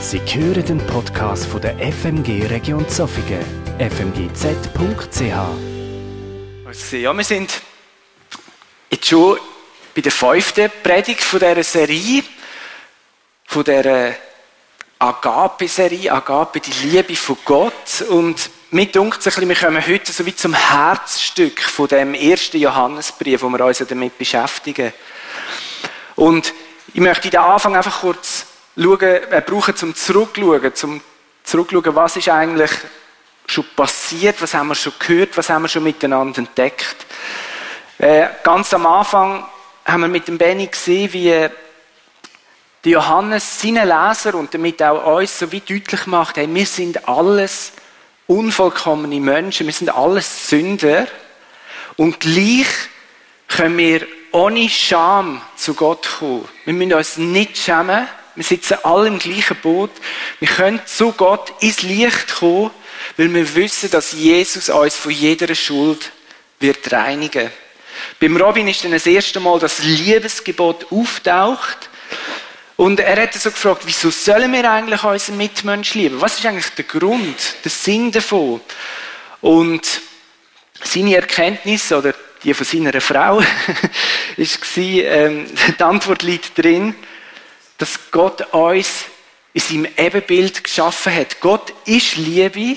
Sie hören den Podcast von der FMG Region Zofingen, fmgz.ch. Ja, wir sind jetzt schon bei der fünften Predigt von dieser Serie, von dieser Agape-Serie, Agape, die Liebe von Gott. Und mir dunkt es ein bisschen, wir kommen heute so wie zum Herzstück von dem ersten Johannesbrief, wo wir uns damit beschäftigen. Und ich möchte den Anfang einfach kurz schauen, brauchen, zum Zurückschauen, zum Zurückschauen, was ist eigentlich schon passiert, was haben wir schon gehört, was haben wir schon miteinander entdeckt. Äh, ganz am Anfang haben wir mit dem Benny gesehen, wie der Johannes seinen Leser und damit auch uns so wie deutlich macht, hey, wir sind alles unvollkommene Menschen, wir sind alles Sünder und gleich können wir ohne Scham zu Gott kommen. Wir müssen uns nicht schämen, wir sitzen alle im gleichen Boot. Wir können zu Gott ins Licht kommen, weil wir wissen, dass Jesus uns von jeder Schuld wird reinigen. Beim Robin ist dann das erste Mal das Liebesgebot auftaucht. Und er hat so gefragt, wieso sollen wir eigentlich unseren Mitmensch lieben? Was ist eigentlich der Grund, der Sinn davon? Und seine Erkenntnis oder die von seiner Frau ist ähm, die Antwort liegt drin, dass Gott uns in seinem Ebenbild geschaffen hat. Gott ist Liebe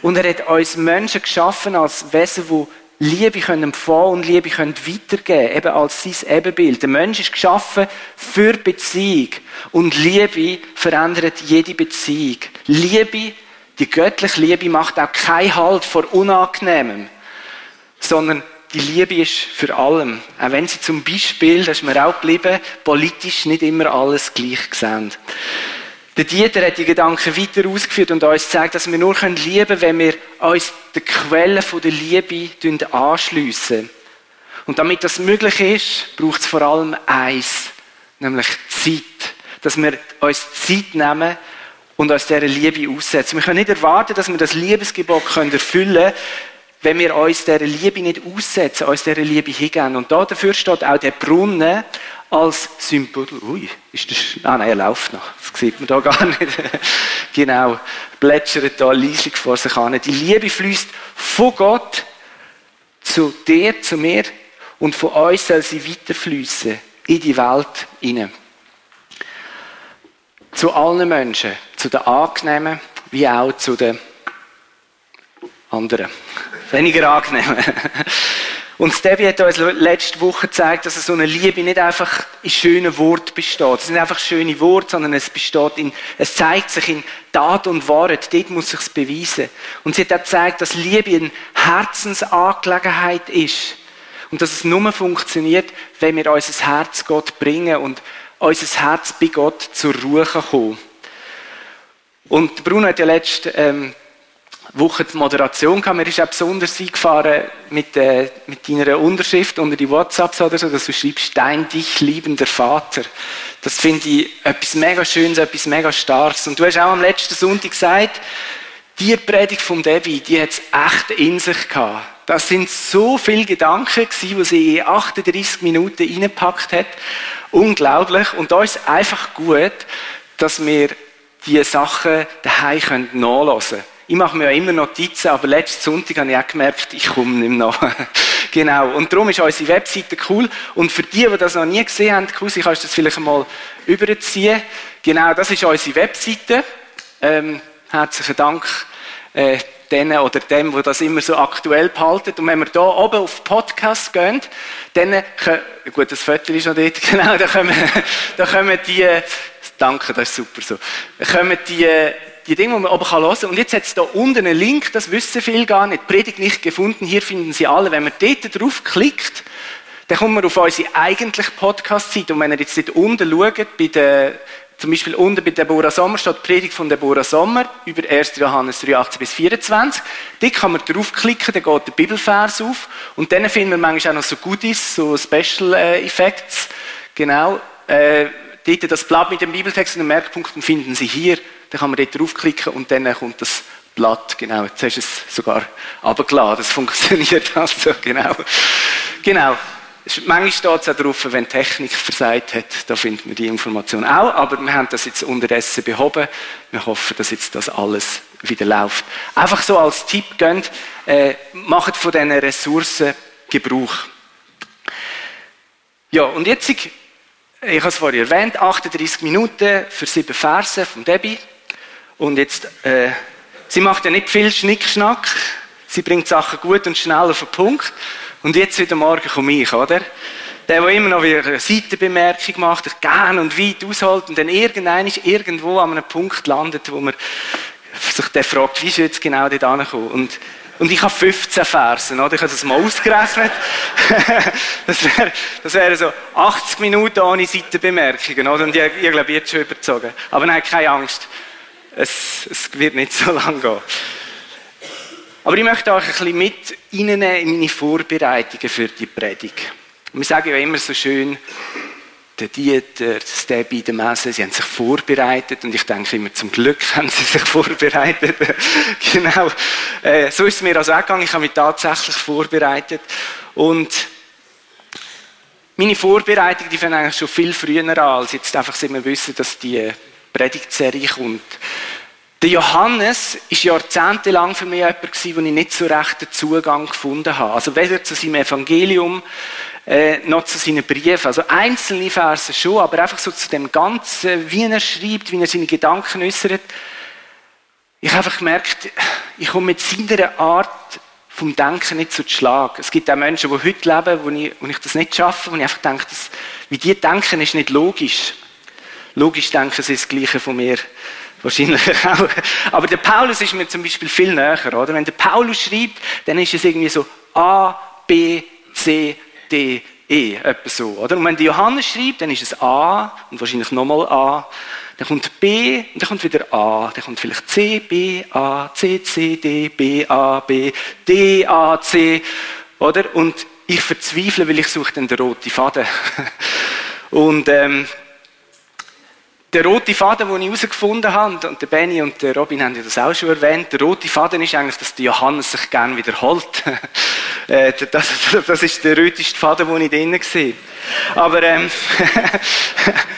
und er hat uns Menschen geschaffen als Wesen, die Liebe können empfangen und Liebe können weitergeben, eben als sein Ebenbild. Der Mensch ist geschaffen für Beziehung und Liebe verändert jede Beziehung. Liebe, die göttliche Liebe macht auch keinen Halt vor Unangenehmem, sondern die Liebe ist für allem. Auch wenn sie zum Beispiel, das ist mir auch geblieben, politisch nicht immer alles gleich sehen. Der Dieter hat die Gedanken weiter ausgeführt und uns gezeigt, dass wir nur lieben können, wenn wir uns der Quelle der Liebe anschliessen. Und damit das möglich ist, braucht es vor allem eins, nämlich Zeit. Dass wir uns Zeit nehmen und uns dieser Liebe aussetzen. Wir können nicht erwarten, dass wir das Liebesgebot erfüllen können, wenn wir uns dieser Liebe nicht aussetzen, uns dieser Liebe hingeben. Und da dafür steht auch der Brunnen als Symbol. Ui, ist das, ah nein, er läuft noch. Das sieht man da gar nicht. genau. Plätschert da leislich vor sich an. Die Liebe fließt von Gott zu dir, zu mir und von uns soll sie weiterfließen in die Welt hinein. Zu allen Menschen, zu den Angenehmen wie auch zu den anderen weniger angenehm. Und Stevie hat uns letzte Woche gezeigt, dass so eine Liebe nicht einfach in schönen Worten besteht. Es sind einfach schöne Worte, sondern es besteht in, es zeigt sich in Tat und Wahrheit. Dort muss sich beweisen. Und sie hat auch gezeigt, dass Liebe eine Herzensangelegenheit ist. Und dass es nur funktioniert, wenn wir unser Herz Gott bringen und unser Herz bei Gott zur Ruhe kommen. Und Bruno hat ja letzte, ähm, Woche die Moderation gehabt. Mir ist auch besonders eingefahren mit, äh, mit deiner Unterschrift unter die WhatsApps oder so, dass du schreibst, dein dich liebender Vater. Das finde ich etwas mega Schönes, etwas mega Starkes. Und du hast auch am letzten Sonntag gesagt, die Predigt von Debbie, die hat es echt in sich gehabt. Das sind so viele Gedanken gewesen, die sie in 38 Minuten reingepackt hat. Unglaublich. Und da ist es einfach gut, dass wir diese Sachen daheim nachlesen können. Ich mache mir ja immer Notizen, aber letzten Sonntag habe ich auch gemerkt, ich komme nicht mehr nach. genau. Und darum ist unsere Webseite cool. Und für die, die das noch nie gesehen haben, Kusi, kannst du das vielleicht mal überziehen. Genau, das ist unsere Webseite. Ähm, herzlichen Dank äh, denen oder dem, wo das immer so aktuell behalten. Und wenn wir hier oben auf Podcast gehen, dann können, gut, das Foto ist noch dort, genau, da kommen, da kommen die, danke, das ist super so, da die, die Dinge, die man oben hören kann. Und jetzt hat es da unten einen Link, das wissen viele gar nicht, Predigt nicht gefunden, hier finden Sie alle. Wenn man dort drauf klickt, dann kommt man auf unsere eigentliche Podcast-Seite. Und wenn ihr jetzt dort unten schaut, bei der, zum Beispiel unten bei Deborah Sommer steht Predigt von Deborah Sommer über 1. Johannes 3, 18 bis 24. Dort kann man draufklicken, dann geht der Bibelvers auf. Und dann finden wir manchmal auch noch so Goodies, so Special äh, Effects. Genau. Äh, dort das Blatt mit dem Bibeltext und den Merkpunkten finden Sie hier. Dann kann man dort draufklicken und dann kommt das Blatt, genau. Jetzt hast du es sogar abgeladen. Das funktioniert also, genau. Genau. Manchmal steht es auch drauf, wenn Technik versagt hat, da findet man die Information auch, aber wir haben das jetzt unterdessen behoben. Wir hoffen, dass jetzt das alles wieder läuft. Einfach so als Tipp gönnt, äh, macht von diesen Ressourcen Gebrauch. Ja, und jetzt, ich, habe es vorhin erwähnt, 38 Minuten für sieben Verse von Debbie. Und jetzt, äh, sie macht ja nicht viel Schnickschnack, sie bringt Sachen gut und schnell auf den Punkt. Und jetzt wieder morgen komme ich, oder? Der, der immer noch wieder eine Seitenbemerkung macht, der gern und weit ausholt und dann irgendein irgendwo an einem Punkt landet, wo man sich dann fragt, wie ist jetzt genau dort angekommen? Und, und ich habe 15 Versen, oder? Ich habe das mal ausgerechnet. das wäre das wär so 80 Minuten ohne Seitenbemerkungen, oder? Und ich, ich glaube, jetzt schon überzogen. Aber nein, keine Angst. Es, es wird nicht so lange gehen. Aber ich möchte euch ein bisschen mit Ihnen in meine Vorbereitungen für die Predigt. wir sagen ja immer so schön, der Dieter, der Debbie, der Messe, sie haben sich vorbereitet und ich denke immer, zum Glück haben sie sich vorbereitet. genau. Äh, so ist es mir also auch gegangen. Ich habe mich tatsächlich vorbereitet und meine Vorbereitung, die fängt eigentlich schon viel früher an, als jetzt einfach, seit wir wissen, dass die Predigtserie kommt. Der Johannes war jahrzehntelang für mich jemand, wo ich nicht so recht den Zugang gefunden habe. Also weder zu seinem Evangelium, äh, noch zu seinen Briefen. Also einzelne Verse schon, aber einfach so zu dem Ganzen, wie er schreibt, wie er seine Gedanken äußert. Ich habe einfach gemerkt, ich komme mit seiner Art vom Denken nicht zu Schlag. Es gibt auch Menschen, die heute leben, wo ich, wo ich das nicht schaffe, wo ich einfach denke, dass, wie die denken, ist nicht logisch. Logisch denken sie das Gleiche von mir. Wahrscheinlich auch. Aber der Paulus ist mir zum Beispiel viel näher, oder? Wenn der Paulus schreibt, dann ist es irgendwie so A, B, C, D, E, etwa so, oder? Und wenn der Johannes schreibt, dann ist es A und wahrscheinlich nochmal A. Dann kommt B und dann kommt wieder A. Dann kommt vielleicht C, B, A, C, C, D, B, A, B, D, A, C, oder? Und ich verzweifle, weil ich suche dann den roten Faden. und ähm, der rote Faden, den ich herausgefunden habe, und der Benny und der Robin haben das auch schon erwähnt, der rote Faden ist eigentlich, dass der Johannes sich gerne wiederholt. Äh, das, das ist der röteste Faden, den ich drinnen sehe. Aber, ähm,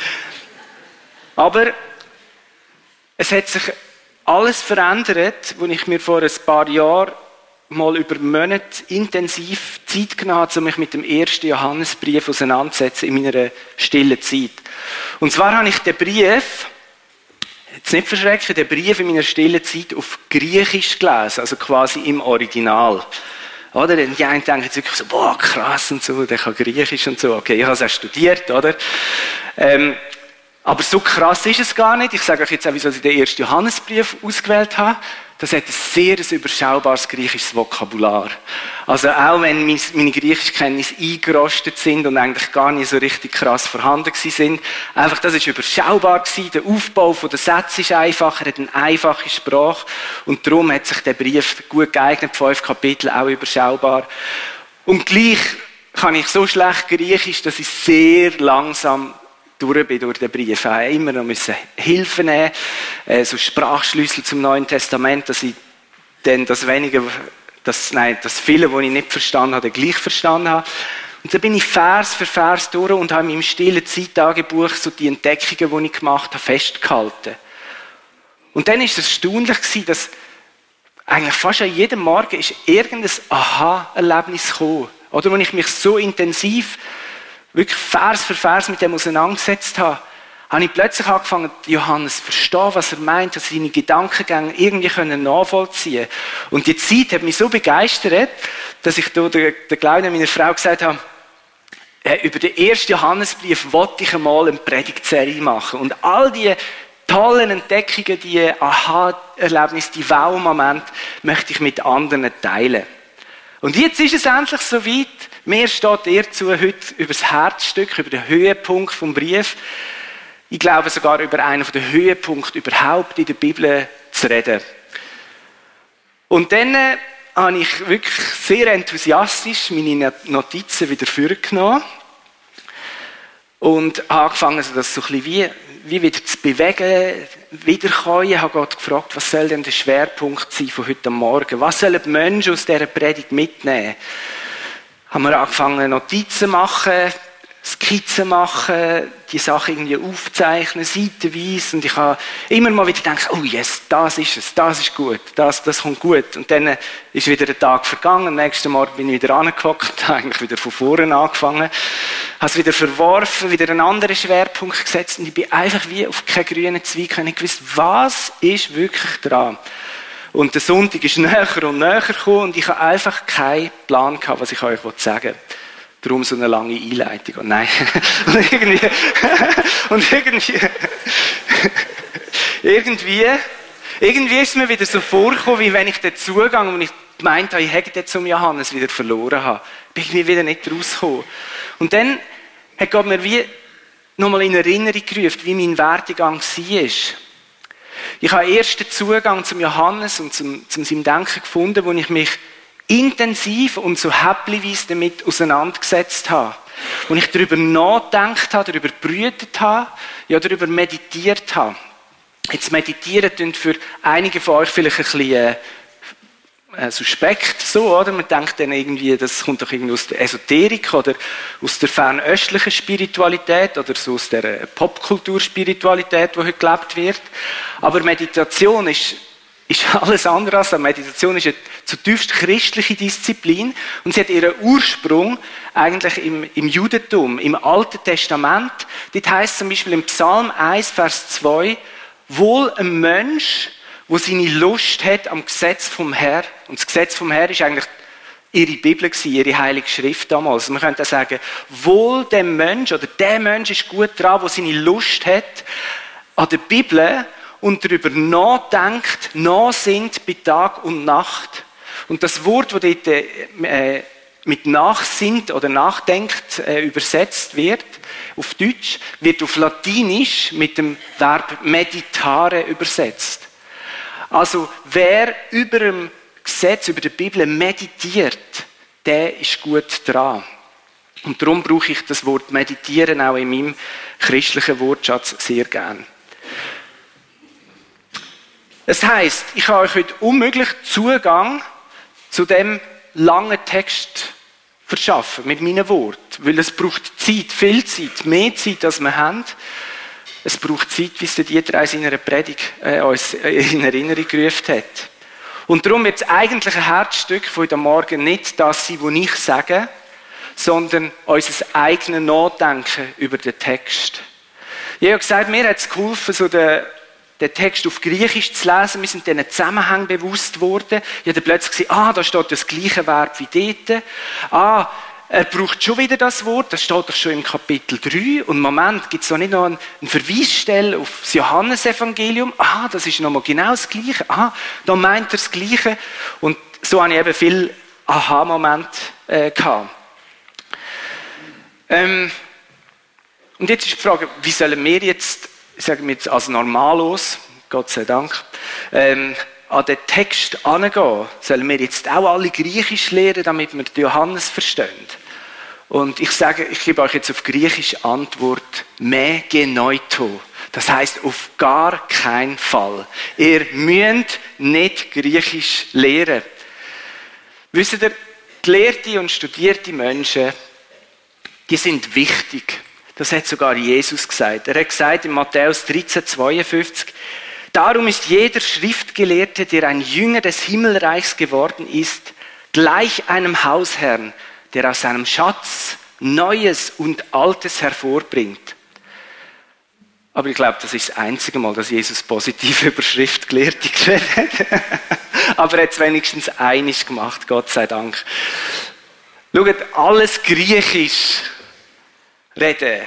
aber es hat sich alles verändert, als ich mir vor ein paar Jahren mal über Monate intensiv Zeit genommen um mich mit dem ersten Johannesbrief auseinanderzusetzen in meiner stillen Zeit. Und zwar habe ich den Brief, jetzt nicht verschrecken, den Brief in meiner stillen Zeit auf Griechisch gelesen, also quasi im Original. Oder? Die einen denken jetzt wirklich so, boah, krass und so, der kann Griechisch und so. Okay, ich habe es auch studiert, oder? Ähm, aber so krass ist es gar nicht. Ich sage euch jetzt auch, wieso ich den ersten Johannesbrief ausgewählt habe das hat ein sehr überschaubares griechisches Vokabular. Also auch wenn meine Griechischkenntnisse eingerostet sind und eigentlich gar nicht so richtig krass vorhanden sind, einfach das ist überschaubar gewesen. Der Aufbau der Sätze ist einfacher, hat eine einfache Sprache und darum hat sich der Brief gut geeignet, fünf Kapitel auch überschaubar. Und gleich kann ich so schlecht Griechisch, dass ich sehr langsam durch bin durch den Brief. Ich habe immer noch müssen Hilfe nehmen, äh, so Sprachschlüssel zum Neuen Testament, dass ich dann das wenige, das, nein, das viele, was ich nicht verstanden habe, gleich verstanden habe. Und dann bin ich Vers für Vers durch und habe in meinem stillen Zeittagebuch so die Entdeckungen, die ich gemacht habe, festgehalten. Und dann ist es erstaunlich dass eigentlich fast an jedem Morgen ist irgendein Aha-Erlebnis gekommen. Oder wenn ich mich so intensiv wirklich Vers für Vers mit dem auseinandergesetzt habe, habe ich plötzlich angefangen, Johannes zu verstehen, was er meint, dass seine Gedankengänge irgendwie können nachvollziehen Und die Zeit hat mich so begeistert, dass ich da der, der meiner Frau, gesagt habe, über den ersten Johannesbrief wollte ich einmal eine Predigtserie machen. Und all die tollen Entdeckungen, die Aha-Erlebnisse, die Wow-Momente möchte ich mit anderen teilen. Und jetzt ist es endlich soweit. Mir steht ihr zu heute über das Herzstück, über den Höhepunkt vom Brief. Ich glaube sogar über einen der Höhepunkte überhaupt in der Bibel zu reden. Und dann äh, habe ich wirklich sehr enthusiastisch meine Notizen wieder vorgenommen und angefangen, das so ein bisschen wie, wie wieder zu bewegen, wiederkommen. Ich habe Gott gefragt, was soll denn der Schwerpunkt sein von heute Morgen? Was sollen die Menschen aus dieser Predigt mitnehmen? Haben wir angefangen, Notizen zu machen, Skizzen machen, die Sachen irgendwie aufzeichnen, seitenweise. Und ich habe immer mal wieder gedacht, oh yes, das ist es, das ist gut, das, das kommt gut. Und dann ist wieder ein Tag vergangen, am nächsten Morgen bin ich wieder angehockt, eigentlich wieder von vorne angefangen, habe es wieder verworfen, wieder einen anderen Schwerpunkt gesetzt und ich bin einfach wie auf keinen grünen Zweig, ich gewusst, was ist wirklich dran. Und der Sonntag ist näher und näher gekommen und ich habe einfach keinen Plan gehabt, was ich euch sagen wollte. Darum so eine lange Einleitung. Und nein. und irgendwie, und irgendwie, irgendwie, irgendwie ist es mir wieder so vorgekommen, wie wenn ich den Zugang, und ich gemeint habe, ich hätte den zum Johannes wieder verloren habe. Bin ich mir wieder nicht rausgekommen. Und dann hat Gott mir wie nochmal in Erinnerung gerufen, wie mein Werdegang war. Ich habe erst den Zugang zum Johannes und zum, zum seinem Denken gefunden, wo ich mich intensiv und so häppchenweise damit auseinandergesetzt habe. Und ich darüber nachgedacht habe, darüber brütet habe, ja, darüber meditiert habe. Jetzt meditieren klingt für einige von euch vielleicht ein bisschen äh, suspekt, so, oder? Man denkt dann irgendwie, das kommt doch irgendwie aus der Esoterik oder aus der fernöstlichen Spiritualität oder so aus der Popkulturspiritualität, die heute gelebt wird. Aber Meditation ist ist alles andere als Meditation ist eine zutiefst christliche Disziplin und sie hat ihren Ursprung eigentlich im, im Judentum, im Alten Testament. Dort heißt zum Beispiel im Psalm 1, Vers 2, wohl ein Mensch, wo seine Lust hat am Gesetz vom Herr. Und das Gesetz vom Herr ist eigentlich ihre Bibel ihre Heilige Schrift damals. Man könnte sagen, wohl dem Mensch oder der Mensch ist gut dran, wo seine Lust hat an der Bibel und darüber nachdenkt, nachsinnt bei Tag und Nacht. Und das Wort, das dort äh, mit nachsinnt oder nachdenkt äh, übersetzt wird, auf Deutsch, wird auf Latinisch mit dem Verb meditare übersetzt. Also wer über dem Gesetz, über die Bibel meditiert, der ist gut dran. Und darum brauche ich das Wort meditieren auch in meinem christlichen Wortschatz sehr gern. Das heißt, ich habe euch heute unmöglich Zugang zu dem langen Text verschaffen mit meinen Worten, weil es braucht Zeit, viel Zeit, mehr Zeit, als wir haben. Es braucht Zeit, wie es der Dieter in seiner Predigt äh, uns in Erinnerung gerufen hat. Und darum wird es eigentlich ein Herzstück von heute Morgen nicht das sein, was ich sage, sondern unser eigenes Nachdenken über den Text. Ich habe gesagt, mir hat es geholfen, so den den Text auf Griechisch zu lesen. Wir sind diesen Zusammenhang bewusst worden. Ich habe plötzlich gesehen, ah, da steht das gleiche Verb wie dort. Ah, er braucht schon wieder das Wort, das steht doch schon im Kapitel 3. Und im Moment gibt es noch nicht noch eine Verweisstelle auf das Johannesevangelium. Ah, das ist nochmal genau das Gleiche. Ah, da meint er das Gleiche. Und so habe ich eben viel Aha-Moment äh, gehabt. Ähm, und jetzt ist die Frage, wie sollen wir jetzt sagen wir jetzt als normalos, Gott sei Dank, ähm, an den Text angehen. Sollen wir jetzt auch alle Griechisch lernen, damit wir Johannes verstehen? Und ich sage, ich gebe euch jetzt auf Griechisch Antwort, me genoito. Das heißt auf gar keinen Fall. Ihr müsst nicht Griechisch lehren. Wisst ihr, gelehrte und studierte Menschen, die sind wichtig. Das hat sogar Jesus gesagt. Er hat gesagt in Matthäus 13, 52, Darum ist jeder Schriftgelehrte, der ein Jünger des Himmelreichs geworden ist, gleich einem Hausherrn, der aus seinem Schatz Neues und Altes hervorbringt. Aber ich glaube, das ist das einzige Mal, dass Jesus positiv über Schriftgelehrte geredet hat. Aber er hat es wenigstens einig gemacht, Gott sei Dank. Schaut, alles Griechisch reden,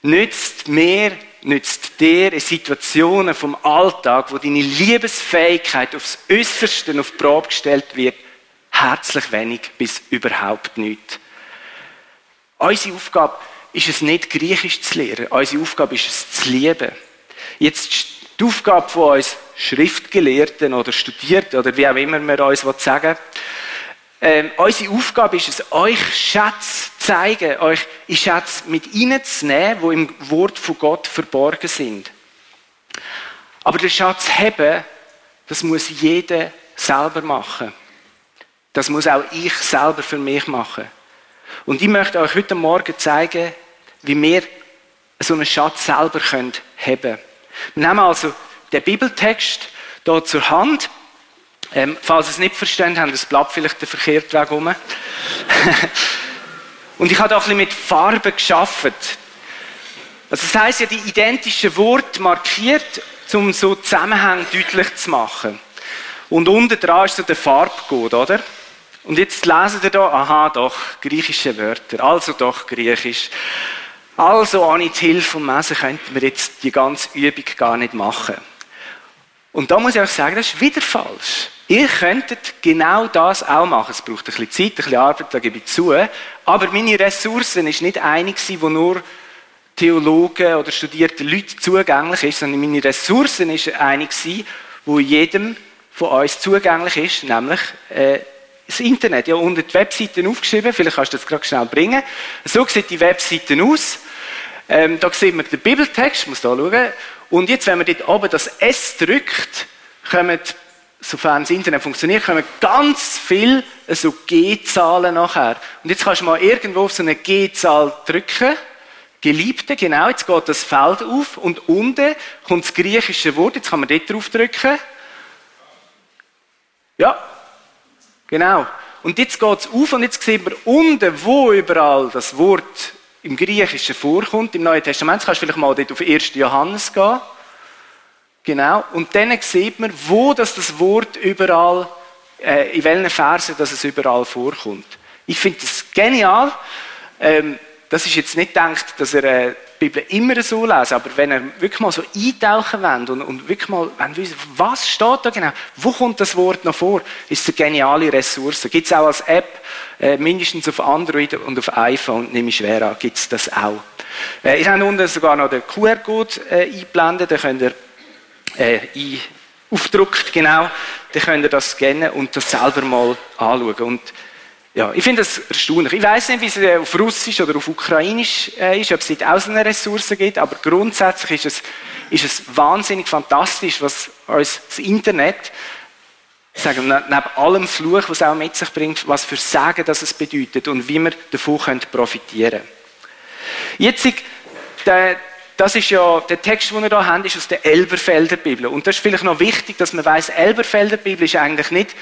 nützt mir, nützt dir in Situationen vom Alltag, wo deine Liebesfähigkeit aufs Äußerste auf die Probe gestellt wird, herzlich wenig bis überhaupt nicht. Unsere Aufgabe ist es nicht, Griechisch zu lernen. Unsere Aufgabe ist es, zu lieben. Jetzt die Aufgabe von uns Schriftgelehrten oder Studierten oder wie auch immer wir uns sagen wollen, ähm, unsere Aufgabe ist es, euch Schätze zu zeigen, euch in Schätze mit reinzunehmen, die im Wort von Gott verborgen sind. Aber den Schatz haben, das muss jeder selber machen. Das muss auch ich selber für mich machen. Und ich möchte euch heute Morgen zeigen, wie wir so einen Schatz selber haben können. Wir nehmen also den Bibeltext hier zur Hand. Ähm, falls ihr es nicht verstehen haben das Blatt vielleicht den verkehrten Weg um. Und ich habe da ein bisschen mit Farben geschaffen. Also das heisst ja, die identischen Worte markiert, um so Zusammenhänge deutlich zu machen. Und unten dran ist so der Farbcode, oder? Und jetzt lesen ihr da, aha, doch, griechische Wörter. Also doch Griechisch. Also ohne die Hilfe vom Mesen könnten wir jetzt die ganze Übung gar nicht machen. Und da muss ich euch sagen, das ist wieder falsch. Ihr könntet genau das auch machen. Es braucht ein bisschen Zeit, ein bisschen Arbeit, da gebe ich zu. Aber meine Ressourcen ist nicht eine, die nur Theologen oder studierte Leute zugänglich ist, sondern meine Ressourcen ist eine, die jedem von uns zugänglich ist, nämlich äh, das Internet. Ja, unter die Webseiten aufgeschrieben, vielleicht kannst du das gerade schnell bringen. So sieht die Webseite aus. Ähm, da sieht man den Bibeltext, muss da schauen. Und jetzt, wenn man dort oben das S drückt, kommen, sofern das Internet funktioniert, kommen ganz viele so G-Zahlen nachher. Und jetzt kannst du mal irgendwo auf so eine G-Zahl drücken. Geliebte, genau, jetzt geht das Feld auf und unten kommt das griechische Wort, jetzt kann man dort drauf drücken. Ja, genau. Und jetzt geht es auf und jetzt sieht man unten, wo überall das Wort im Griechischen vorkommt, im Neuen Testament. Jetzt kannst du vielleicht mal dort auf 1. Johannes gehen. Genau. Und dann sieht man, wo das, das Wort überall, äh, in welchen Versen dass es überall vorkommt. Ich finde das genial. Ähm, das ist jetzt nicht gedacht, dass er äh, die Bibel immer so lesen, aber wenn er wirklich mal so eintauchen will und, und wirklich mal wissen, was steht da genau, wo kommt das Wort noch vor, ist es eine geniale Ressource. Gibt es auch als App, äh, mindestens auf Android und auf iPhone, nehme ich schwer an, gibt es das auch. Äh, ich habe unten sogar noch den QR-Code äh, eingeblendet, den könnt ihr äh, ein, genau, dann könnt ihr das scannen und das selber mal anschauen. Und ja, ich finde das erstaunlich. Ich weiß nicht, wie es äh, auf Russisch oder auf Ukrainisch äh, ist, ob es dort auch so eine Ressource gibt, aber grundsätzlich ist es, ist es wahnsinnig fantastisch, was uns das Internet, sagen wir, neben allem Fluch, was auch mit sich bringt, was für Sagen das es bedeutet und wie wir davon profitieren können. Jetzt, der, das ist ja, der Text, den wir hier haben, ist aus der Elberfelder Bibel. Und das ist vielleicht noch wichtig, dass man weiß, Elberfelder Bibel ist eigentlich nicht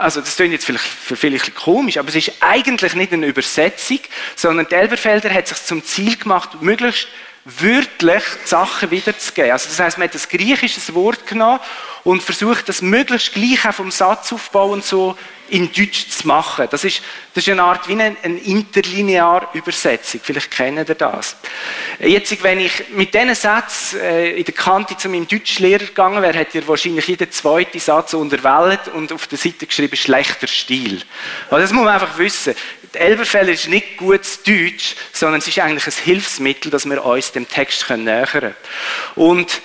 also das klingt jetzt vielleicht für viele komisch, aber es ist eigentlich nicht eine Übersetzung, sondern die Elberfelder hat sich zum Ziel gemacht, möglichst wörtlich die Sachen wiederzugeben. Also das heißt, man hat ein griechisches Wort genommen und versucht, das möglichst gleich auch vom Satzaufbau und so in Deutsch zu machen. Das ist, das ist eine Art wie eine, eine interlineare Übersetzung. Vielleicht kennen ihr das. Jetzt, wenn ich mit diesen Sätzen äh, in der Kante zu meinem Deutschlehrer gegangen wäre, hätte er wahrscheinlich jeden zweiten Satz unterwählt und auf der Seite geschrieben, schlechter Stil. Also das muss man einfach wissen. Die Elberfelder ist nicht gutes Deutsch, sondern es ist eigentlich ein Hilfsmittel, dass wir uns dem Text nähern können. Und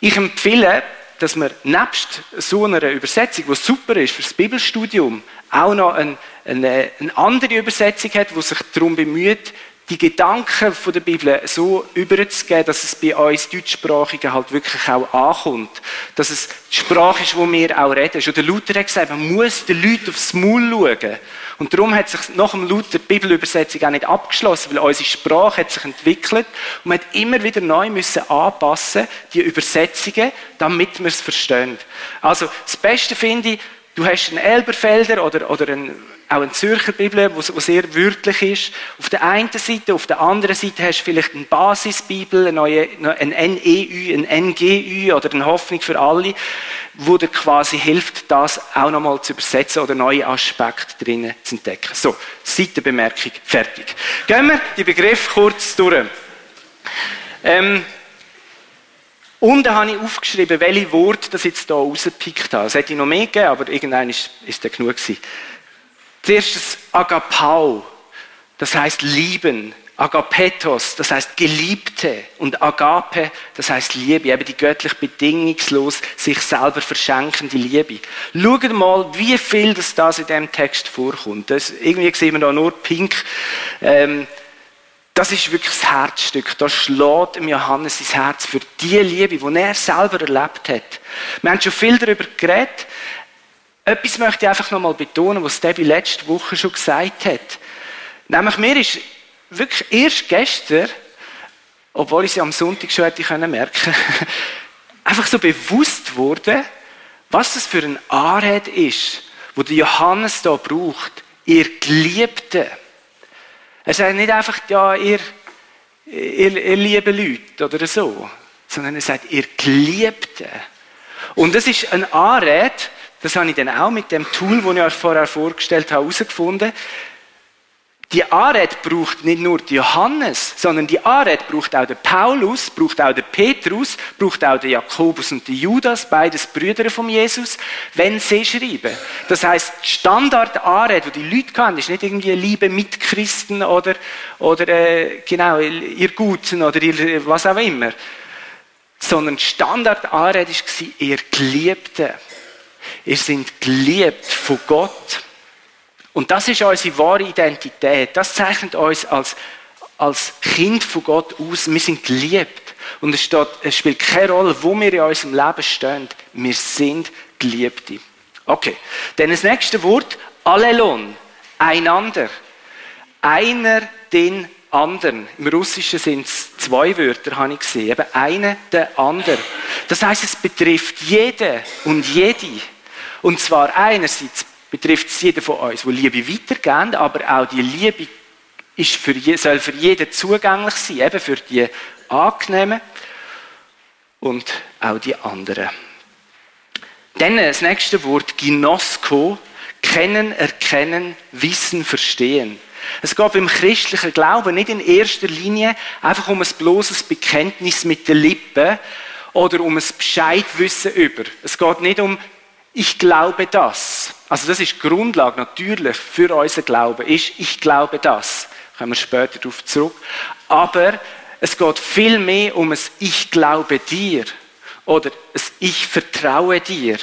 ich empfehle, dass man nebst so einer Übersetzung, die super ist für das Bibelstudium, auch noch eine, eine, eine andere Übersetzung hat, die sich darum bemüht, die Gedanken von der Bibel so überzugeben, dass es bei uns Deutschsprachigen halt wirklich auch ankommt. Dass es die Sprache ist, die wir auch reden. Schon der Luther hat gesagt, man muss den Leuten aufs Maul schauen. Und darum hat sich nach dem Luther die Bibelübersetzung auch nicht abgeschlossen, weil unsere Sprache hat sich entwickelt und man hat immer wieder neu müssen anpassen, die Übersetzungen, damit wir es verstehen. Also, das Beste finde ich, du hast einen Elberfelder oder, oder einen auch eine Zürcher Bibel, die sehr wörtlich ist. Auf der einen Seite, auf der anderen Seite hast du vielleicht eine Basisbibel, eine, neue, eine NEU, eine NGÜ oder eine Hoffnung für alle, wo dir quasi hilft, das auch nochmal zu übersetzen oder neue Aspekte drinnen zu entdecken. So, Seitenbemerkung, fertig. Gehen wir die Begriffe kurz durch. Ähm, Unten habe ich aufgeschrieben, welche Worte das jetzt hier rausgepickt habe. Es hätte noch mehr gegeben, aber irgendwann ist, ist der genug gewesen. Zuerst das Agapau, das heißt lieben. Agapetos, das heißt Geliebte. Und Agape, das heißt Liebe. Eben die göttlich bedingungslos sich selber verschenkende Liebe. Schaut mal, wie viel das, in diesem Text vorkommt. Das, irgendwie sehen wir da nur pink. Ähm, das ist wirklich das Herzstück. Da schlägt im Johannes sein Herz für die Liebe, die er selber erlebt hat. Wir haben schon viel darüber geredet. Etwas möchte ich einfach nochmal betonen, was Debbie letzte Woche schon gesagt hat. Nämlich mir ist wirklich erst gestern, obwohl ich sie am Sonntag schon hätte können merken, einfach so bewusst wurde, was das für ein Anrede ist, wo der Johannes da braucht. Ihr Geliebte. Er sagt nicht einfach, ja, ihr, ihr, ihr liebe Leute oder so, sondern er sagt, ihr Geliebte. Und das ist ein Anrede, das habe ich dann auch mit dem Tool, das ich euch vorher vorgestellt habe, herausgefunden. Die Anrede braucht nicht nur die Johannes, sondern die Anrede braucht auch der Paulus, braucht auch der Petrus, braucht auch der Jakobus und der Judas, beides Brüder von Jesus, wenn sie schreiben. Das heißt, die Standard-Anrede, die die Leute haben, ist nicht irgendwie Liebe mit Christen oder, oder äh, genau, ihr Guten oder ihr was auch immer, sondern die Standard-Anrede war, ihr Geliebten. Ihr seid geliebt von Gott. Und das ist unsere wahre Identität. Das zeichnet uns als, als Kind von Gott aus. Wir sind geliebt. Und es, steht, es spielt keine Rolle, wo wir in unserem Leben stehen. Wir sind Geliebte. Okay. Dann das nächste Wort, Allelon. Einander. Einer den anderen. Im Russischen sind es zwei Wörter, habe ich gesehen. Eben einer der andere. Das heißt, es betrifft jeden und jede. Und zwar einerseits betrifft es jeden von uns, der Liebe weitergeben, aber auch die Liebe ist für, soll für jeden zugänglich sein, eben für die Angenehmen und auch die anderen. Dann das nächste Wort, Ginosko, kennen, erkennen, wissen, verstehen. Es geht beim christlichen Glauben nicht in erster Linie einfach um ein bloßes Bekenntnis mit den Lippen oder um ein Bescheidwissen über. Es geht nicht um ich glaube das. Also das ist die Grundlage natürlich für unseren Glauben, ist ich glaube das. Kommen wir später darauf zurück. Aber es geht viel mehr um ein Ich glaube dir oder ein Ich vertraue dir.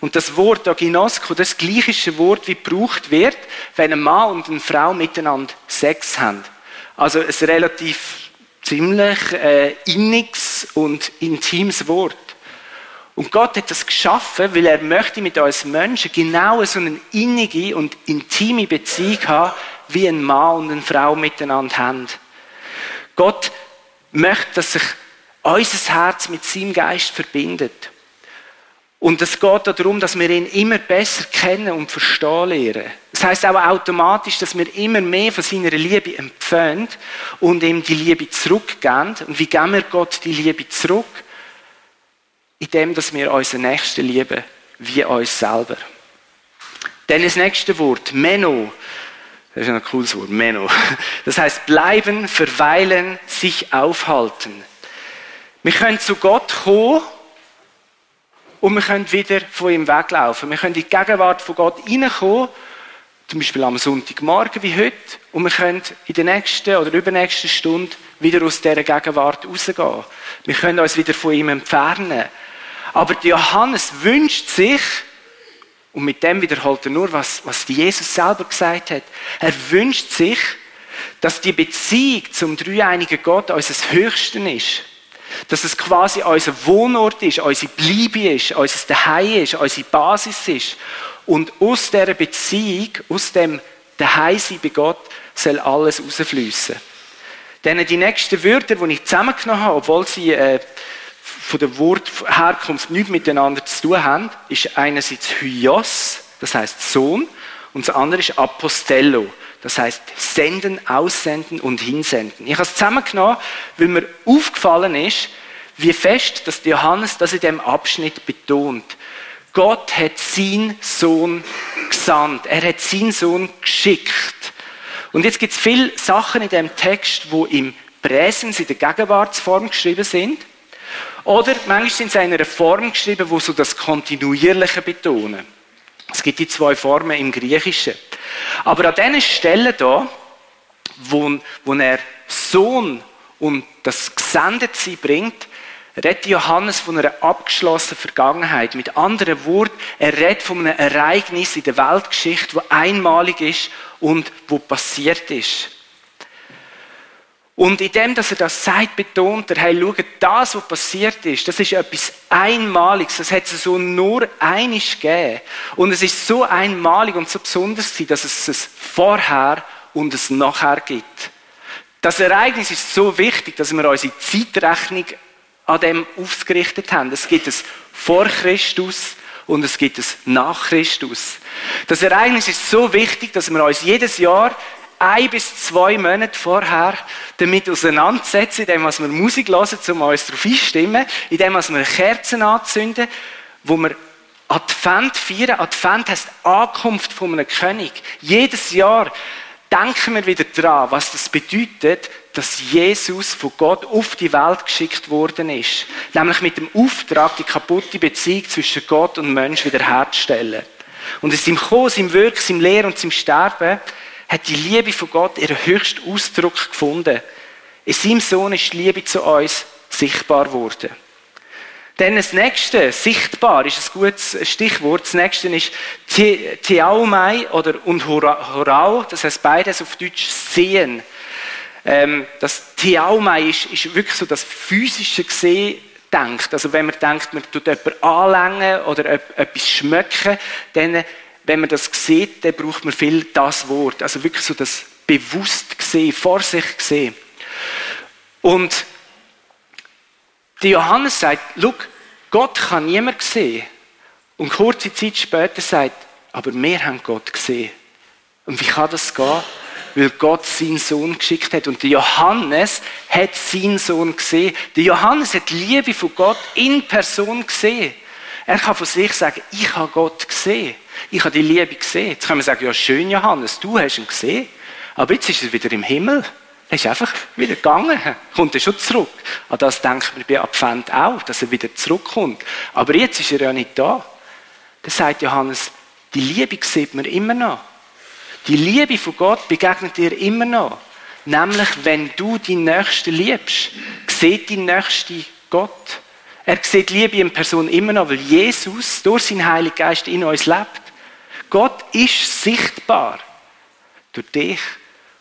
Und das Wort Aginosko, das gleiche Wort, wie gebraucht wird, wenn ein Mann und eine Frau miteinander Sex haben. Also ein relativ ziemlich äh, inniges und intimes Wort. Und Gott hat das geschaffen, weil er möchte mit uns Menschen genau so eine innige und intime Beziehung haben, wie ein Mann und eine Frau miteinander haben. Gott möchte, dass sich unser Herz mit seinem Geist verbindet. Und es geht darum, dass wir ihn immer besser kennen und verstehen lernen. Das heißt auch automatisch, dass wir immer mehr von seiner Liebe empfangen und ihm die Liebe zurückgeben. Und wie geben wir Gott die Liebe zurück? In dem, dass wir unseren Nächsten lieben, wie uns selber. Dann das nächste Wort, Meno. Das ist ein cooles Wort, Meno. Das heißt bleiben, verweilen, sich aufhalten. Wir können zu Gott kommen und wir können wieder von ihm weglaufen. Wir können in die Gegenwart von Gott reinkommen, zum Beispiel am Sonntagmorgen wie heute, und wir können in der nächsten oder übernächsten Stunde wieder aus dieser Gegenwart rausgehen. Wir können uns wieder von ihm entfernen. Aber Johannes wünscht sich, und mit dem wiederholt er nur, was, was Jesus selber gesagt hat, er wünscht sich, dass die Beziehung zum dreieinigen Gott unser Höchsten ist. Dass es quasi unser Wohnort ist, unsere Bleibe ist, unser Daheim ist, unsere Basis ist. Und aus dieser Beziehung, aus dem Daheimsein bei Gott, soll alles rausfließen. Denn die nächsten Wörter, die ich zusammengenommen habe, obwohl sie äh, von der Wortherkunft nichts miteinander zu tun haben, ist einerseits Hyos, das heißt Sohn, und das andere ist Apostello, das heißt senden, aussenden und hinsenden. Ich habe es zusammengenommen, weil mir aufgefallen ist, wie fest, dass Johannes das in dem Abschnitt betont. Gott hat seinen Sohn gesandt. Er hat seinen Sohn geschickt. Und jetzt gibt es viele Sachen in dem Text, wo im Präsens, in der Gegenwartsform geschrieben sind. Oder manchmal sind sie in einer Form geschrieben, wo so das Kontinuierliche betonen. Es gibt die zwei Formen im Griechischen. Aber an diesen Stellen da, wo, wo er Sohn und das Gesendetsein bringt, redet Johannes von einer abgeschlossenen Vergangenheit. Mit anderen Worten, er redet von einem Ereignis in der Weltgeschichte, wo einmalig ist und wo passiert ist. Und in dem, dass er das sagt, betont er, hey, schau, das, was passiert ist, das ist etwas Einmaliges. Das hat es so nur einisch gegeben. Und es ist so einmalig und so besonders dass es es vorher und es nachher gibt. Das Ereignis ist so wichtig, dass wir unsere Zeitrechnung an dem ausgerichtet haben. Es gibt es vor Christus und es gibt es nach Christus. Das Ereignis ist so wichtig, dass wir uns jedes Jahr ein bis zwei Monate vorher damit auseinandersetzen, indem wir Musik hören, um uns darauf einstimmen, indem wir Kerzen anzünden, wo wir Advent feiern. Advent heißt Ankunft von einem König. Jedes Jahr denken wir wieder dran, was das bedeutet, dass Jesus von Gott auf die Welt geschickt worden ist. Nämlich mit dem Auftrag, die kaputte Beziehung zwischen Gott und Mensch wiederherzustellen. Und in seinem Kommen, seinem Wirken, seinem Lehren und seinem Sterben hat die Liebe von Gott ihren höchsten Ausdruck gefunden. In seinem Sohn ist die Liebe zu uns sichtbar geworden. Dann das nächste, sichtbar, ist ein gutes Stichwort. Das nächste ist Theaumai oder und Horau, das heißt beides auf Deutsch sehen. Ähm, das Theaumai ist, ist wirklich so das physische Gesehen denkt. Also wenn man denkt, man tut jemanden anlängen oder etwas schmecken, dann, wenn man das sieht, dann braucht man viel das Wort. Also wirklich so das bewusst gesehen, vor sich gesehen. Und die Johannes sagt, look, Gott kann niemand sehen. Und kurze Zeit später sagt, aber wir haben Gott gesehen. Und wie kann das gehen? Weil Gott seinen Sohn geschickt hat. Und der Johannes hat seinen Sohn gesehen. Der Johannes hat die Liebe von Gott in Person gesehen. Er kann von sich sagen, ich habe Gott gesehen. Ich habe die Liebe gesehen. Jetzt kann man sagen, ja schön Johannes, du hast ihn gesehen. Aber jetzt ist er wieder im Himmel. Er ist einfach wieder gegangen, kommt er schon zurück. An das denkt man bei Advent auch, dass er wieder zurückkommt. Aber jetzt ist er ja nicht da. Da sagt Johannes, die Liebe sieht man immer noch. Die Liebe von Gott begegnet dir immer noch. Nämlich, wenn du die Nächste liebst, sieht die Nächste Gott. Er sieht Liebe in Person immer noch, weil Jesus durch seinen Heiligen Geist in uns lebt. Gott ist sichtbar. Durch dich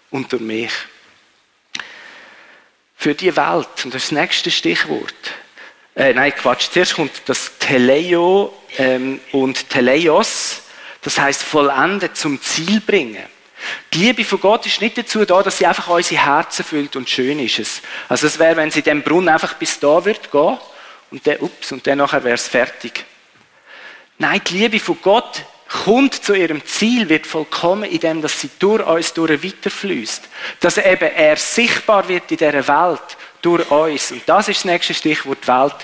und durch mich für die Welt. Und das ist das nächste Stichwort. Äh, nein, Quatsch. Zuerst kommt das Teleo ähm, und Teleios. Das heißt vollendet, zum Ziel bringen. Die Liebe von Gott ist nicht dazu da, dass sie einfach unsere Herzen füllt und schön ist es. Also es wäre, wenn sie dem Brunnen einfach bis da wird gehen und dann, ups, und dann nachher wäre es fertig. Nein, die Liebe von Gott kommt zu ihrem Ziel, wird vollkommen, indem dass sie durch uns weiterfließt. Dass eben er sichtbar wird in dieser Welt durch uns. Und das ist das nächste Stichwort Welt.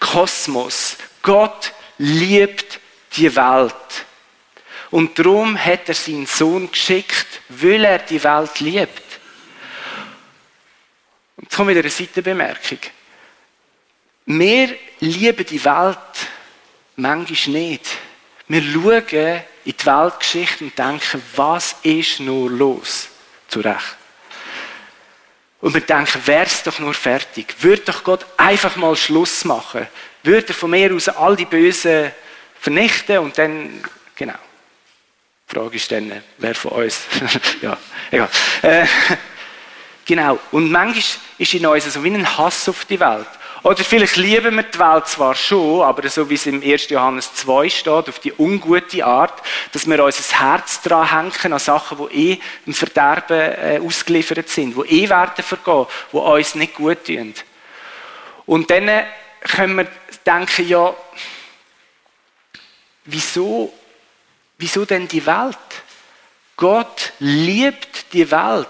Kosmos. Gott liebt die Welt. Und darum hat er seinen Sohn geschickt, weil er die Welt liebt. Und jetzt kommt wieder eine Seitenbemerkung. Wir lieben die Welt manchmal nicht. Wir schauen in die Weltgeschichte und denken, was ist nur los? Zu Recht. Und wir denken, wäre es doch nur fertig. Würde doch Gott einfach mal Schluss machen. Würde von mir aus all die Bösen vernichten und dann, genau. Die Frage ist dann, wer von uns? ja, egal. Äh, genau. Und manchmal ist in uns so wie ein Hass auf die Welt. Oder vielleicht lieben wir die Welt zwar schon, aber so wie es im 1. Johannes 2 steht, auf die ungute Art, dass wir unser Herz dran hängen an Sachen, die eh im Verderben äh, ausgeliefert sind, die eh werden vergehen, die uns nicht gut tun. Und dann äh, können wir denken, ja, wieso, wieso denn die Welt? Gott liebt die Welt.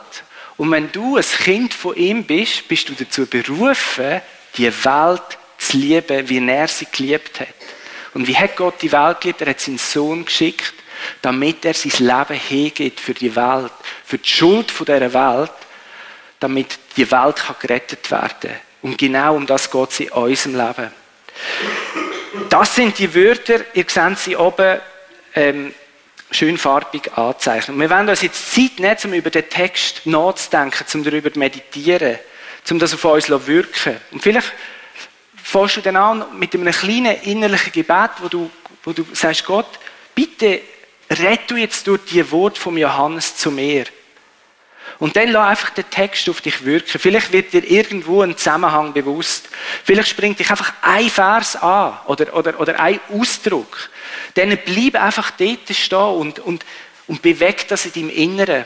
Und wenn du ein Kind von ihm bist, bist du dazu berufen, die Welt zu lieben, wie er sie geliebt hat. Und wie hat Gott die Welt geliebt? Er hat seinen Sohn geschickt, damit er sein Leben hergibt für die Welt, für die Schuld dieser Welt, damit die Welt gerettet werden kann. Und genau um das geht es in unserem Leben. Das sind die Wörter, ihr seht sie oben ähm, schön farbig anzeichnen. Wir wollen uns jetzt Zeit nehmen, um über den Text nachzudenken, um darüber zu meditieren um das auf uns zu wirken. Und vielleicht fährst du dann an mit einem kleinen innerlichen Gebet, wo du, wo du sagst, Gott, bitte rette du jetzt durch die Worte von Johannes zu mir. Und dann lass einfach den Text auf dich wirken. Vielleicht wird dir irgendwo ein Zusammenhang bewusst. Vielleicht springt dich einfach ein Vers an oder, oder, oder ein Ausdruck. Dann bleib einfach dort stehen und, und, und beweg das in deinem Inneren.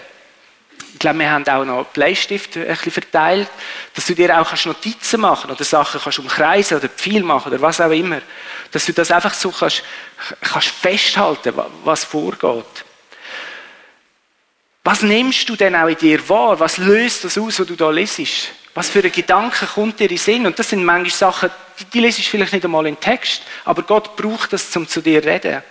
Ich glaube, wir haben auch noch Bleistifte ein bisschen verteilt, dass du dir auch Notizen machen oder Sachen kannst umkreisen oder viel machen oder was auch immer. Dass du das einfach so kannst, kannst festhalten, was vorgeht. Was nimmst du denn auch in dir wahr? Was löst das aus, was du da lesest? Was für ein Gedanke kommt dir in Sinn? Und das sind manchmal Sachen, die, die lesest du vielleicht nicht einmal im Text, aber Gott braucht das, um zu dir zu reden.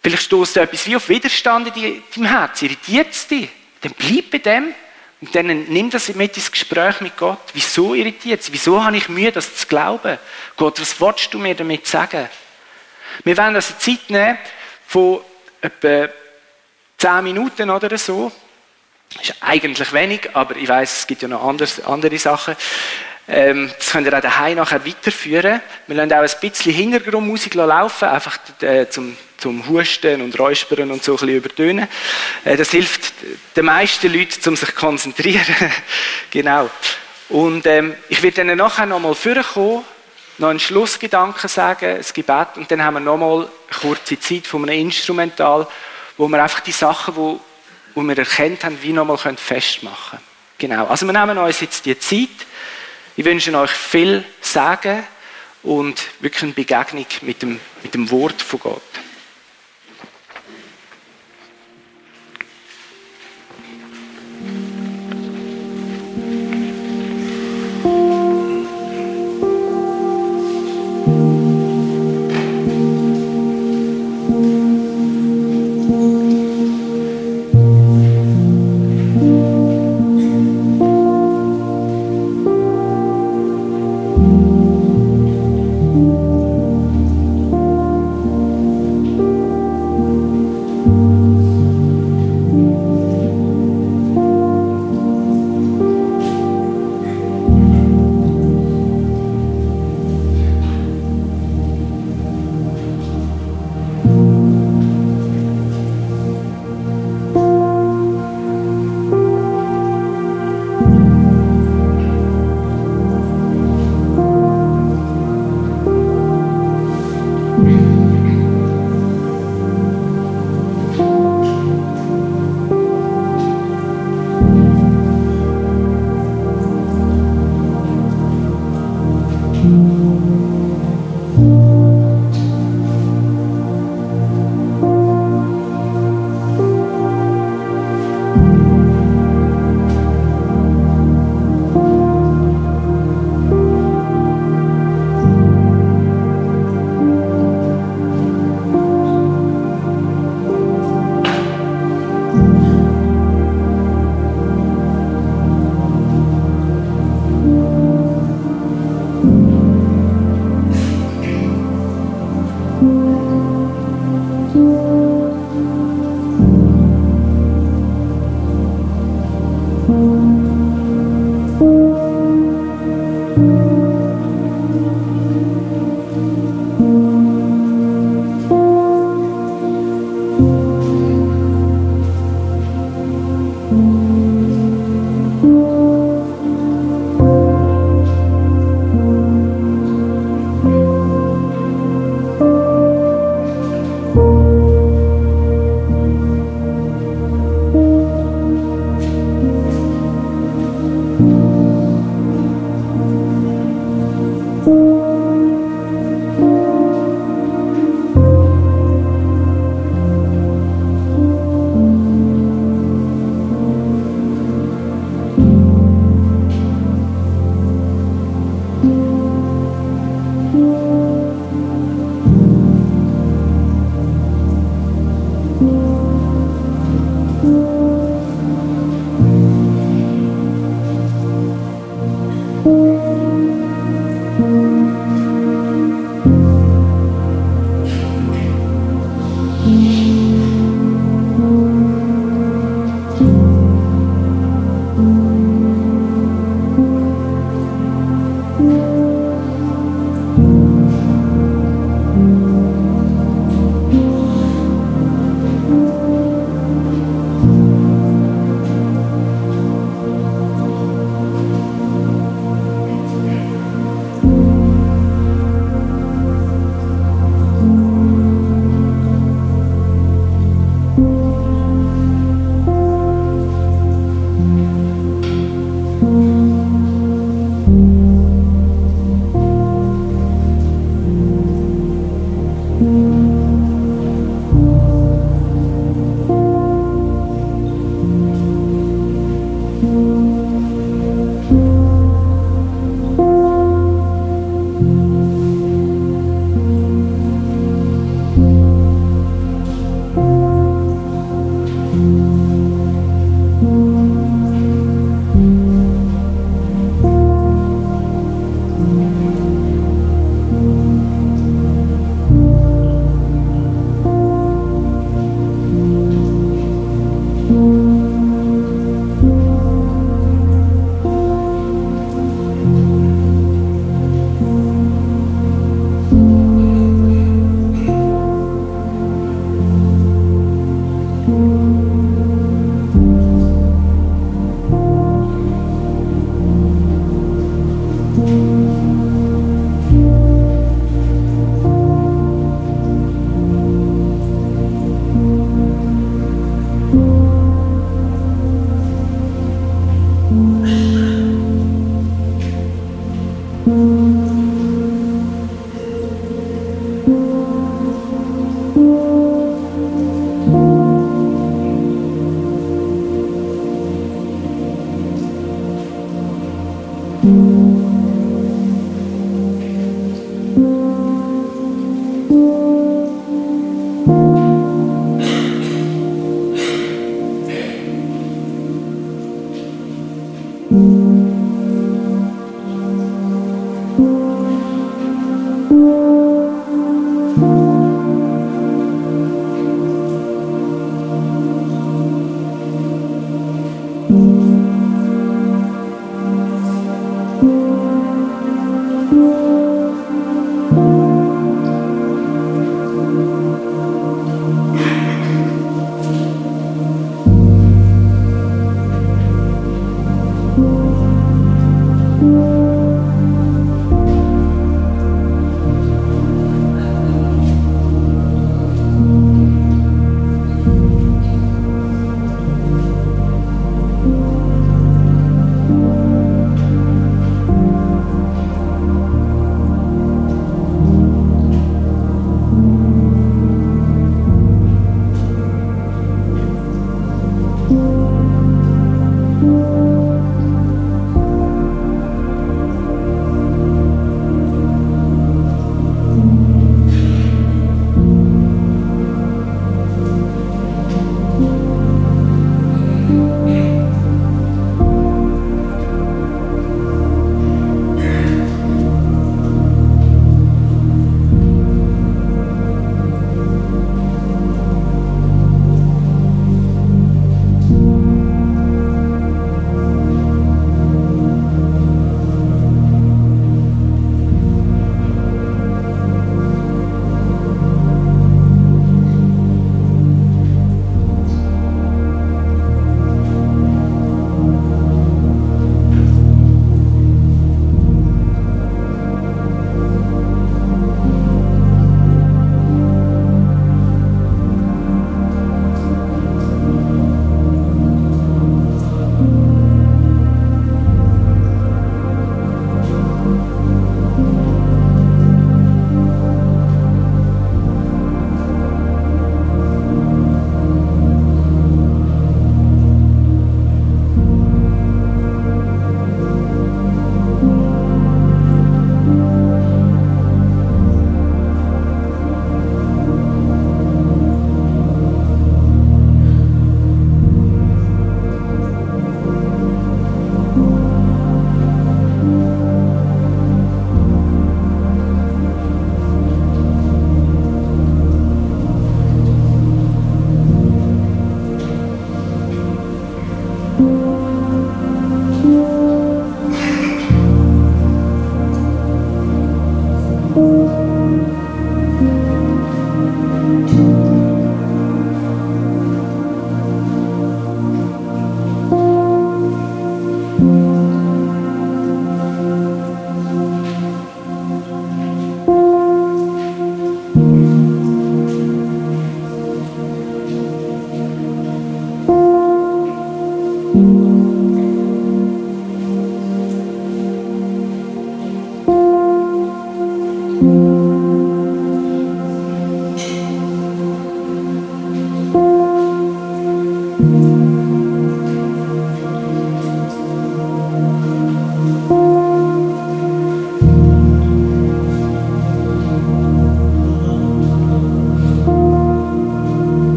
Vielleicht stoßt du etwas wie auf Widerstand in deinem Herz, irritiert es dich. Dann bleib bei dem und dann nimm das mit ins Gespräch mit Gott. Wieso irritiert es? Wieso habe ich Mühe, das zu glauben? Gott, was willst du mir damit sagen? Wir werden also Zeit nehmen von etwa zehn Minuten oder so. Ist eigentlich wenig, aber ich weiß, es gibt ja noch andere Sachen. Ähm, das könnt ihr auch daheim nachher weiterführen. Wir lassen auch ein bisschen Hintergrundmusik laufen, einfach äh, zum, zum Husten und Räuspern und so ein bisschen übertönen. Äh, das hilft den meisten Leuten, um sich zu konzentrieren. genau. Und ähm, ich werde dann nachher nochmal vorkommen, noch einen Schlussgedanken sagen, ein Gebet, und dann haben wir nochmal eine kurze Zeit von einem Instrumental, wo wir einfach die Sachen, wo, wo wir erkennt haben, wie nochmal festmachen können. Genau. Also wir nehmen uns jetzt die Zeit, ich wünsche euch viel Sagen und wirklich eine Begegnung mit dem, mit dem Wort von Gott.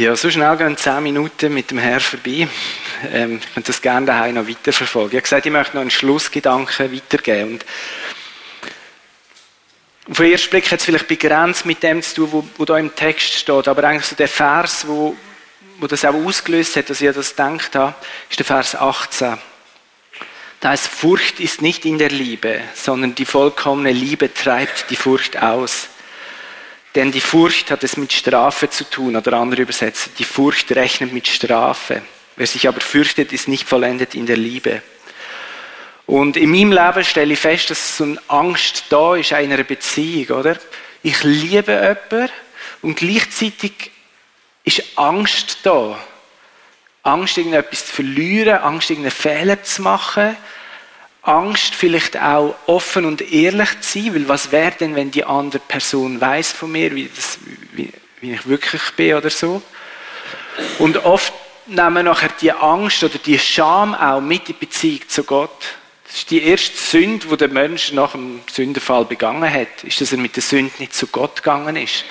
Ja, so schnell gehen zehn Minuten mit dem Herr vorbei. Ähm, ich möchte das gerne daheim noch weiterverfolgen. Ich habe gesagt, ich möchte noch einen Schlussgedanken weitergeben. Und auf den ersten Blick hat es vielleicht begrenzt mit dem zu tun, wo da im Text steht. Aber eigentlich so der Vers, wo, wo das auch ausgelöst hat, dass ich das gedacht habe, ist der Vers 18. Da heißt, Furcht ist nicht in der Liebe, sondern die vollkommene Liebe treibt die Furcht aus. Denn die Furcht hat es mit Strafe zu tun, oder andere übersetzen, die Furcht rechnet mit Strafe. Wer sich aber fürchtet, ist nicht vollendet in der Liebe. Und in meinem Leben stelle ich fest, dass so eine Angst da ist, einer Beziehung, oder? Ich liebe jemanden und gleichzeitig ist Angst da. Angst, irgendetwas zu verlieren, Angst, irgendeinen Fehler zu machen, Angst, vielleicht auch offen und ehrlich zu sein, weil was wäre denn, wenn die andere Person weiß von mir, wie, das, wie, wie ich wirklich bin oder so. Und oft nehmen wir nachher die Angst oder die Scham auch mit in Beziehung zu Gott. Das ist die erste Sünde, die der Mensch nach dem Sündenfall begangen hat, ist, dass er mit der Sünde nicht zu Gott gegangen ist,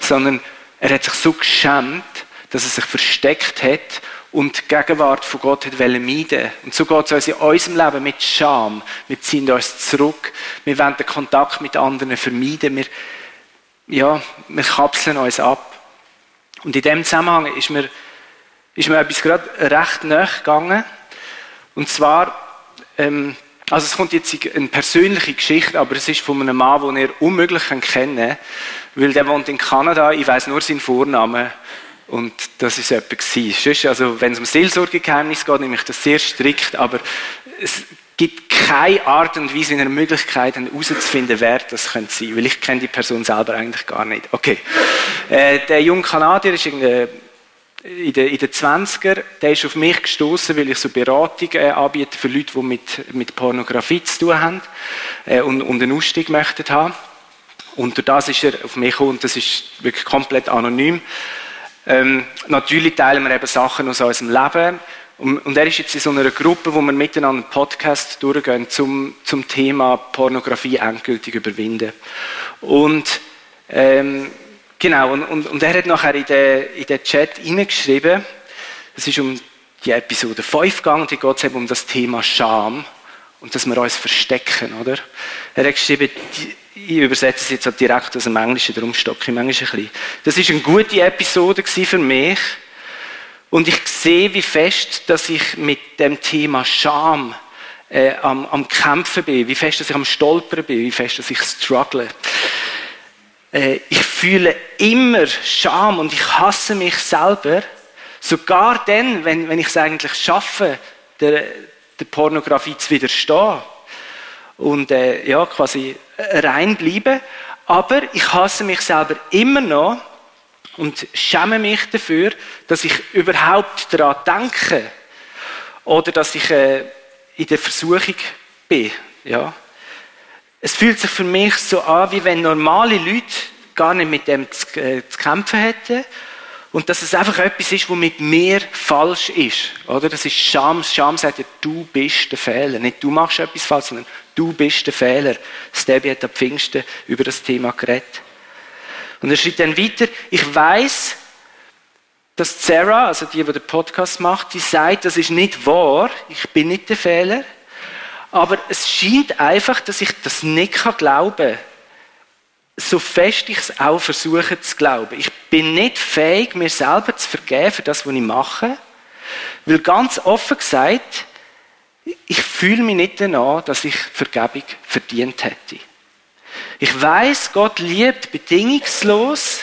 sondern er hat sich so geschämt, dass er sich versteckt hat und die Gegenwart von Gott hat meiden Und so geht es uns in unserem Leben mit Scham. Wir ziehen uns zurück. Wir wollen den Kontakt mit anderen vermeiden. Wir, ja, wir kapseln uns ab. Und in dem Zusammenhang ist mir, ist mir etwas gerade recht nahe gegangen. Und zwar, ähm, also es kommt jetzt eine persönliche Geschichte, aber es ist von einem Mann, den ihr unmöglich kennen könnt, weil der wohnt in Kanada, ich weiß nur seinen Vornamen und das ist etwas also wenn es um Seelsorgegeheimnis geht, nehme ich das sehr strikt, aber es gibt keine Art und Weise in einer Möglichkeit herauszufinden, wer das könnte sein, weil ich kenne die Person selber eigentlich gar nicht. Okay. Äh, der junge Kanadier ist in den, in den 20er, der ist auf mich gestoßen, weil ich so Beratung äh, anbiete für Leute, die mit, mit Pornografie zu tun haben äh, und, und einen Ausstieg möchten haben. Und durch das ist er auf mich gekommen das ist wirklich komplett anonym. Ähm, natürlich teilen wir eben Sachen aus unserem Leben. Und, und, er ist jetzt in so einer Gruppe, wo wir miteinander einen Podcast durchgehen zum, zum Thema Pornografie endgültig überwinden. Und ähm, genau, und, und, und, er hat nachher in den, in den Chat hineingeschrieben, es ist um die Episode 5 gegangen, die geht eben um das Thema Scham und dass wir uns verstecken, oder? Er hat geschrieben, ich übersetze es jetzt auch direkt aus dem Englischen, darum stocke ich manchmal ein bisschen. Das ist eine gute Episode für mich. Und ich sehe, wie fest, dass ich mit dem Thema Scham äh, am, am Kämpfen bin, wie fest, dass ich am Stolpern bin, wie fest, dass ich struggle. Äh, ich fühle immer Scham und ich hasse mich selber, sogar dann, wenn, wenn ich es eigentlich schaffe, der, der Pornografie zu widerstehen und äh, ja, quasi rein bleiben. Aber ich hasse mich selber immer noch und schäme mich dafür, dass ich überhaupt daran denke oder dass ich äh, in der Versuchung bin. Ja. Es fühlt sich für mich so an, wie wenn normale Leute gar nicht mit dem zu, äh, zu kämpfen hätten und dass es einfach etwas ist, was mit mir falsch ist. Oder? Das ist Scham. Scham sagt ja, du bist der Fehler. Nicht du machst etwas falsch, sondern du bist der Fehler. Stevie hat am Pfingsten über das Thema geredet. Und er schreibt dann weiter, ich weiß, dass Sarah, also die, die den Podcast macht, die sagt, das ist nicht wahr, ich bin nicht der Fehler. Aber es scheint einfach, dass ich das nicht glauben kann so fest ich es auch versuche zu glauben. Ich bin nicht fähig, mir selber zu vergeben für das, was ich mache, weil ganz offen gesagt, ich fühle mich nicht danach, dass ich Vergebung verdient hätte. Ich weiß, Gott liebt bedingungslos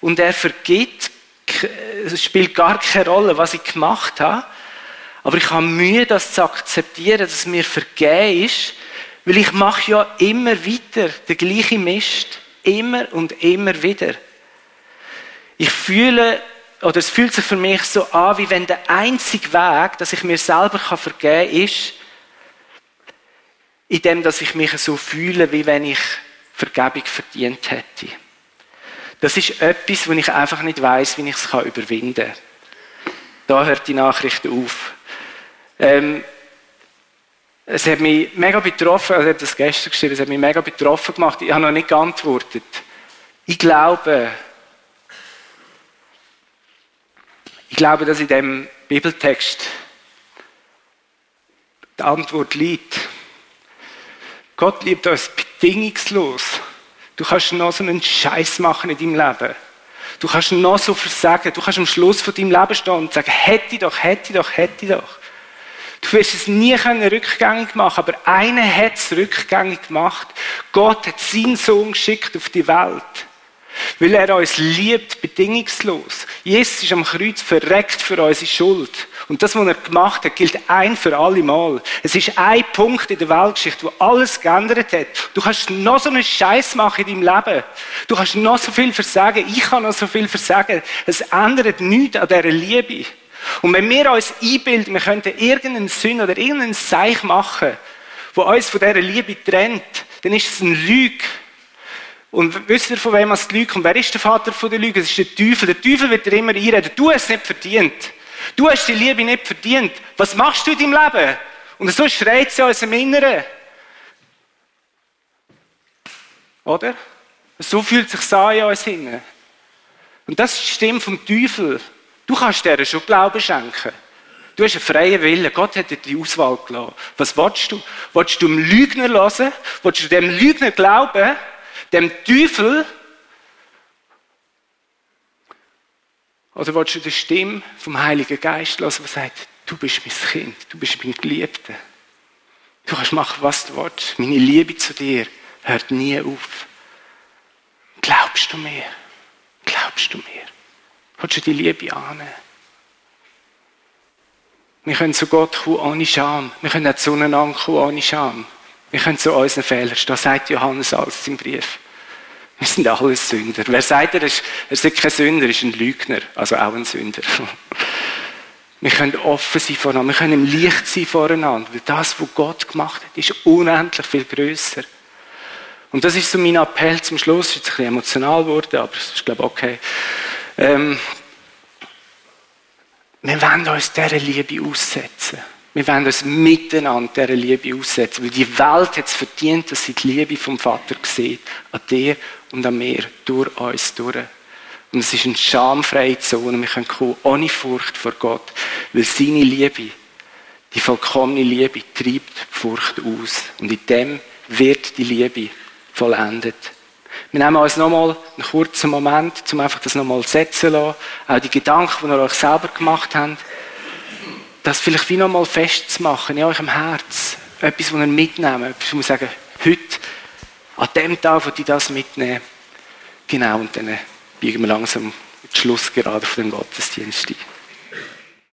und er vergibt. Es spielt gar keine Rolle, was ich gemacht habe. Aber ich habe Mühe, das zu akzeptieren, dass mir vergeben ist, weil ich mache ja immer weiter den gleichen Mist. Immer und immer wieder. Ich fühle, oder es fühlt sich für mich so an, wie wenn der einzige Weg, dass ich mir selber vergeben kann, ist, in dem, dass ich mich so fühle, wie wenn ich Vergebung verdient hätte. Das ist etwas, wo ich einfach nicht weiß, wie ich es überwinden kann. Da hört die Nachricht auf. Ähm, es hat mich mega betroffen, also ich habe das gestern geschrieben, es hat mich mega betroffen gemacht. Ich habe noch nicht geantwortet. Ich glaube, glaube, dass in dem Bibeltext die Antwort liegt. Gott liebt uns bedingungslos. Du kannst noch so einen Scheiß machen in deinem Leben. Du kannst noch so versagen. Du kannst am Schluss von deinem Leben stehen und sagen, hätte ich doch, hätte ich doch, hätte ich doch. Du wirst es nie rückgängig machen, aber einer hat es rückgängig gemacht. Gott hat seinen Sohn geschickt auf die Welt. Weil er uns liebt, bedingungslos. Jesus ist am Kreuz verreckt für unsere Schuld. Und das, was er gemacht hat, gilt ein für alle Mal. Es ist ein Punkt in der Weltgeschichte, wo alles geändert hat. Du kannst noch so einen Scheiß machen in deinem Leben. Du kannst noch so viel versagen. Ich kann noch so viel versagen. Es ändert nichts an dieser Liebe. Und wenn wir uns einbilden, wir könnten irgendeinen Sinn oder irgendeinen Seich machen, wo uns von dieser Liebe trennt, dann ist es ein Lüge. Und wisst ihr, von wem es die Lüge kommt? Wer ist der Vater der Lüge? Es ist der Teufel. Der Teufel wird dir immer einreden. Du hast es nicht verdient. Du hast die Liebe nicht verdient. Was machst du in deinem Leben? Und so schreit sie uns im Inneren. Oder? So fühlt sich an in uns hin. Und das ist die Stimme vom Teufel. Du kannst dir schon Glauben schenken. Du hast einen freien Willen. Gott hat dir die Auswahl gelassen. Was willst du? Willst du dem Lügner hören? Willst du dem Lügner glauben? Dem Teufel? Oder willst du die Stimme vom Heiligen Geist hören, die sagt, du bist mein Kind, du bist mein Geliebter. Du kannst machen, was du willst. Meine Liebe zu dir hört nie auf. Glaubst du mir? Glaubst du mir? Willst du die Liebe annehmen? Wir können zu Gott kommen ohne Scham. Wir können auch zueinander kommen ohne Scham. Wir können zu unseren Fehlern stehen, sagt Johannes alles im Brief. Wir sind alle Sünder. Wer sagt, er ist kein Sünder, ist ein Lügner, also auch ein Sünder. Wir können offen sein voreinander, wir können im Licht sein voreinander, weil das, was Gott gemacht hat, ist unendlich viel größer. Und das ist so mein Appell zum Schluss. Ist jetzt ein bisschen emotional geworden, aber es ist, glaube ich, okay. Ähm, wir wollen uns dieser Liebe aussetzen. Wir wollen uns miteinander dieser Liebe aussetzen, weil die Welt hat es verdient, dass sie die Liebe vom Vater sieht, an dir und an mir, durch uns durch. Und es ist eine schamfreie Zone, wir können kommen ohne Furcht vor Gott, weil seine Liebe, die vollkommene Liebe, treibt Furcht aus. Und in dem wird die Liebe vollendet. Wir nehmen uns nochmal einen kurzen Moment, um einfach das nochmal setzen zu lassen. Auch die Gedanken, die ihr euch selber gemacht habt. Das vielleicht wie nochmal festzumachen in eurem Herz. Etwas, was ihr mitnehmen. Etwas, wo wir sagen, heute, an dem Tag, wo ich das mitnehmen. Genau, und dann biegen wir langsam die Schlussgerade von dem Gottesdienst ein.